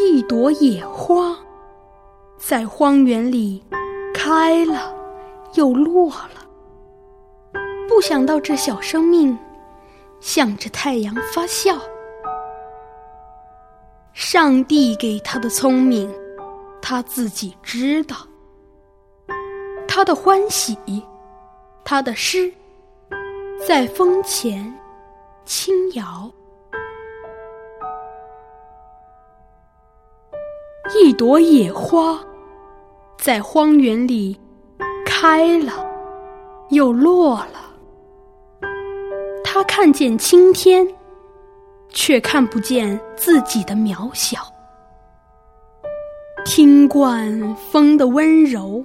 一朵野花，在荒原里开了又落了。不想到这小生命向着太阳发笑。上帝给他的聪明，他自己知道。他的欢喜，他的诗，在风前轻摇。一朵野花，在荒原里开了又落了。他看见青天，却看不见自己的渺小。听惯风的温柔，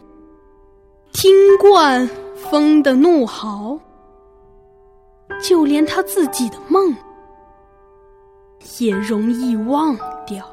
听惯风的怒嚎，就连他自己的梦，也容易忘掉。